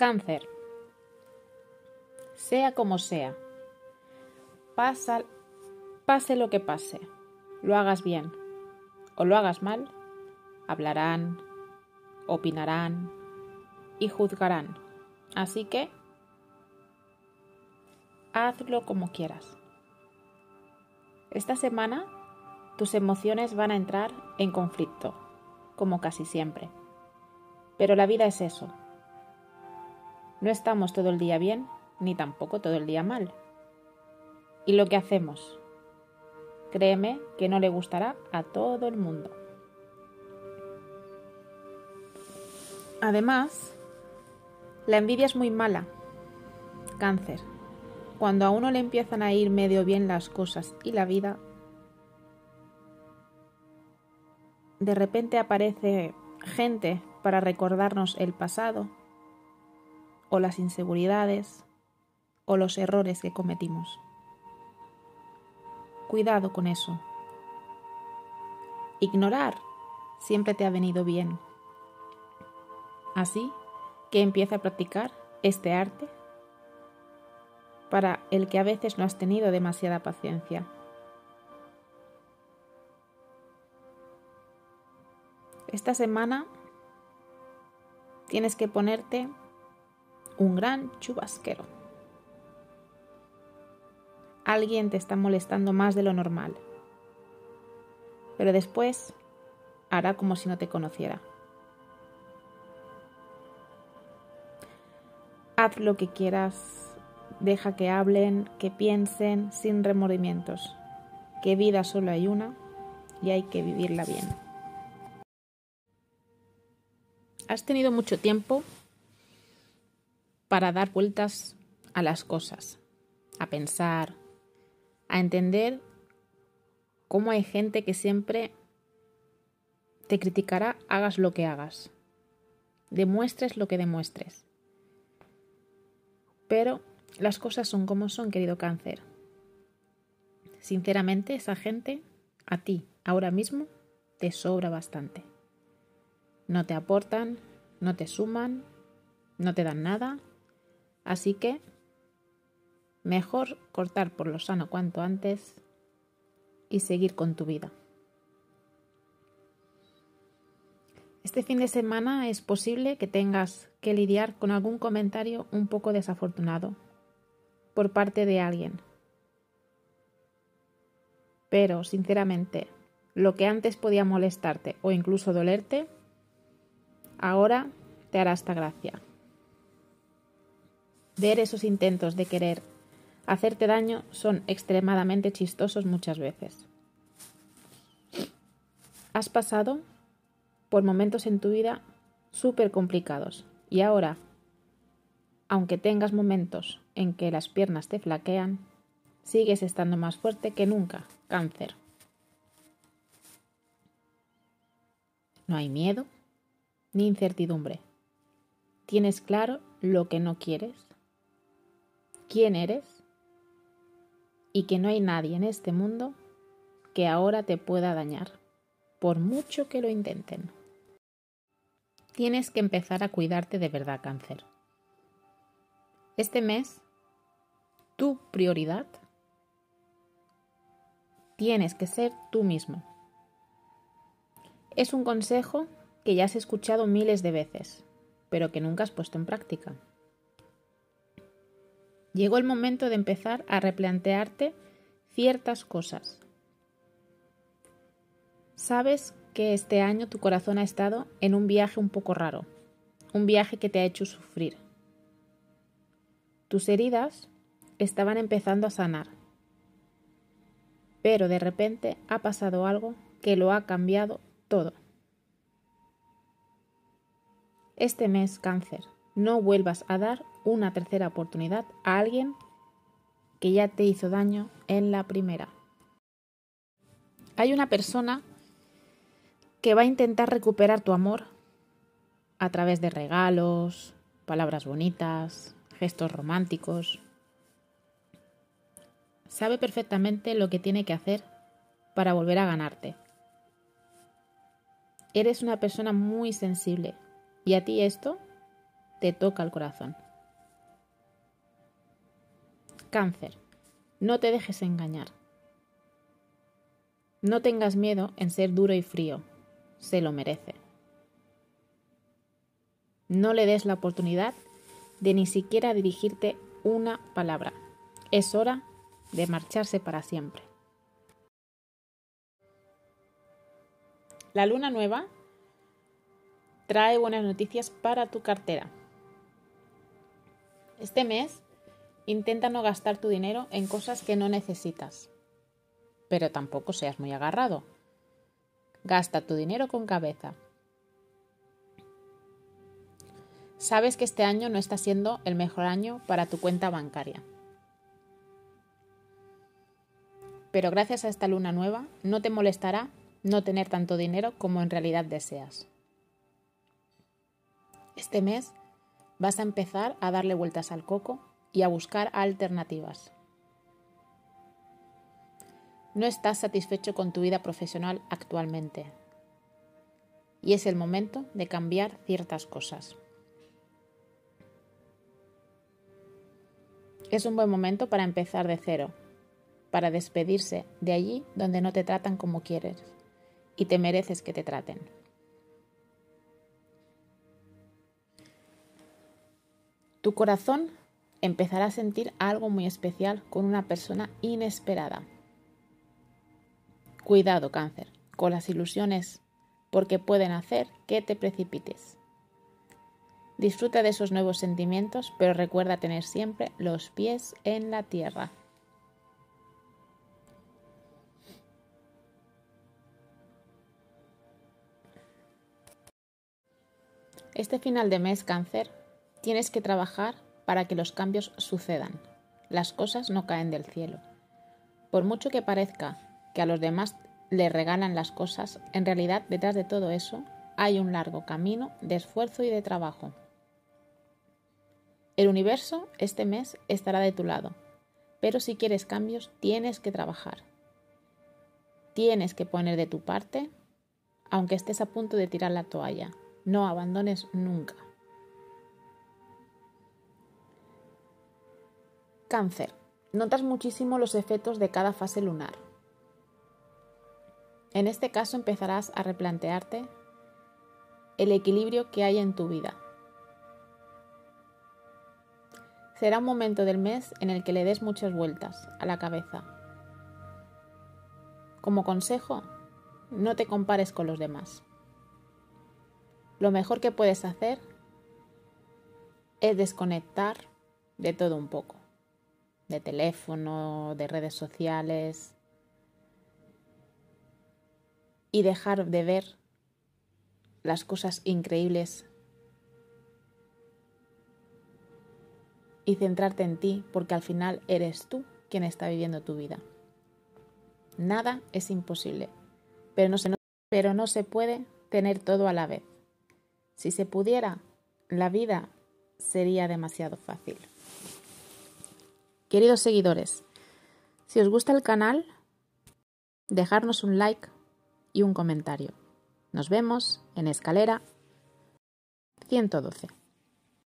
Cáncer. Sea como sea. Pase lo que pase. Lo hagas bien o lo hagas mal. Hablarán, opinarán y juzgarán. Así que hazlo como quieras. Esta semana tus emociones van a entrar en conflicto, como casi siempre. Pero la vida es eso, no estamos todo el día bien, ni tampoco todo el día mal. ¿Y lo que hacemos? Créeme que no le gustará a todo el mundo. Además, la envidia es muy mala. Cáncer. Cuando a uno le empiezan a ir medio bien las cosas y la vida, de repente aparece gente para recordarnos el pasado o las inseguridades o los errores que cometimos. Cuidado con eso. Ignorar siempre te ha venido bien. Así que empieza a practicar este arte para el que a veces no has tenido demasiada paciencia. Esta semana tienes que ponerte un gran chubasquero. Alguien te está molestando más de lo normal, pero después hará como si no te conociera. Haz lo que quieras, deja que hablen, que piensen sin remordimientos, que vida solo hay una y hay que vivirla bien. Has tenido mucho tiempo para dar vueltas a las cosas, a pensar, a entender cómo hay gente que siempre te criticará hagas lo que hagas, demuestres lo que demuestres. Pero las cosas son como son, querido cáncer. Sinceramente, esa gente, a ti, ahora mismo, te sobra bastante. No te aportan, no te suman, no te dan nada Así que mejor cortar por lo sano cuanto antes y seguir con tu vida. Este fin de semana es posible que tengas que lidiar con algún comentario un poco desafortunado por parte de alguien. Pero, sinceramente, lo que antes podía molestarte o incluso dolerte, ahora te hará esta gracia. Ver esos intentos de querer hacerte daño son extremadamente chistosos muchas veces. Has pasado por momentos en tu vida súper complicados y ahora, aunque tengas momentos en que las piernas te flaquean, sigues estando más fuerte que nunca, cáncer. No hay miedo ni incertidumbre. Tienes claro lo que no quieres quién eres y que no hay nadie en este mundo que ahora te pueda dañar, por mucho que lo intenten. Tienes que empezar a cuidarte de verdad, cáncer. Este mes, tu prioridad tienes que ser tú mismo. Es un consejo que ya has escuchado miles de veces, pero que nunca has puesto en práctica. Llegó el momento de empezar a replantearte ciertas cosas. Sabes que este año tu corazón ha estado en un viaje un poco raro, un viaje que te ha hecho sufrir. Tus heridas estaban empezando a sanar, pero de repente ha pasado algo que lo ha cambiado todo. Este mes, cáncer, no vuelvas a dar una tercera oportunidad a alguien que ya te hizo daño en la primera. Hay una persona que va a intentar recuperar tu amor a través de regalos, palabras bonitas, gestos románticos. Sabe perfectamente lo que tiene que hacer para volver a ganarte. Eres una persona muy sensible y a ti esto te toca el corazón. Cáncer. No te dejes engañar. No tengas miedo en ser duro y frío. Se lo merece. No le des la oportunidad de ni siquiera dirigirte una palabra. Es hora de marcharse para siempre. La luna nueva trae buenas noticias para tu cartera. Este mes Intenta no gastar tu dinero en cosas que no necesitas. Pero tampoco seas muy agarrado. Gasta tu dinero con cabeza. Sabes que este año no está siendo el mejor año para tu cuenta bancaria. Pero gracias a esta luna nueva no te molestará no tener tanto dinero como en realidad deseas. Este mes vas a empezar a darle vueltas al coco y a buscar alternativas. No estás satisfecho con tu vida profesional actualmente y es el momento de cambiar ciertas cosas. Es un buen momento para empezar de cero, para despedirse de allí donde no te tratan como quieres y te mereces que te traten. Tu corazón empezará a sentir algo muy especial con una persona inesperada. Cuidado, cáncer, con las ilusiones, porque pueden hacer que te precipites. Disfruta de esos nuevos sentimientos, pero recuerda tener siempre los pies en la tierra. Este final de mes, cáncer, tienes que trabajar para que los cambios sucedan. Las cosas no caen del cielo. Por mucho que parezca que a los demás le regalan las cosas, en realidad detrás de todo eso hay un largo camino de esfuerzo y de trabajo. El universo este mes estará de tu lado, pero si quieres cambios tienes que trabajar. Tienes que poner de tu parte, aunque estés a punto de tirar la toalla. No abandones nunca. Cáncer. Notas muchísimo los efectos de cada fase lunar. En este caso empezarás a replantearte el equilibrio que hay en tu vida. Será un momento del mes en el que le des muchas vueltas a la cabeza. Como consejo, no te compares con los demás. Lo mejor que puedes hacer es desconectar de todo un poco de teléfono, de redes sociales y dejar de ver las cosas increíbles y centrarte en ti porque al final eres tú quien está viviendo tu vida. Nada es imposible, pero no se, pero no se puede tener todo a la vez. Si se pudiera, la vida sería demasiado fácil. Queridos seguidores, si os gusta el canal, dejarnos un like y un comentario. Nos vemos en escalera 112.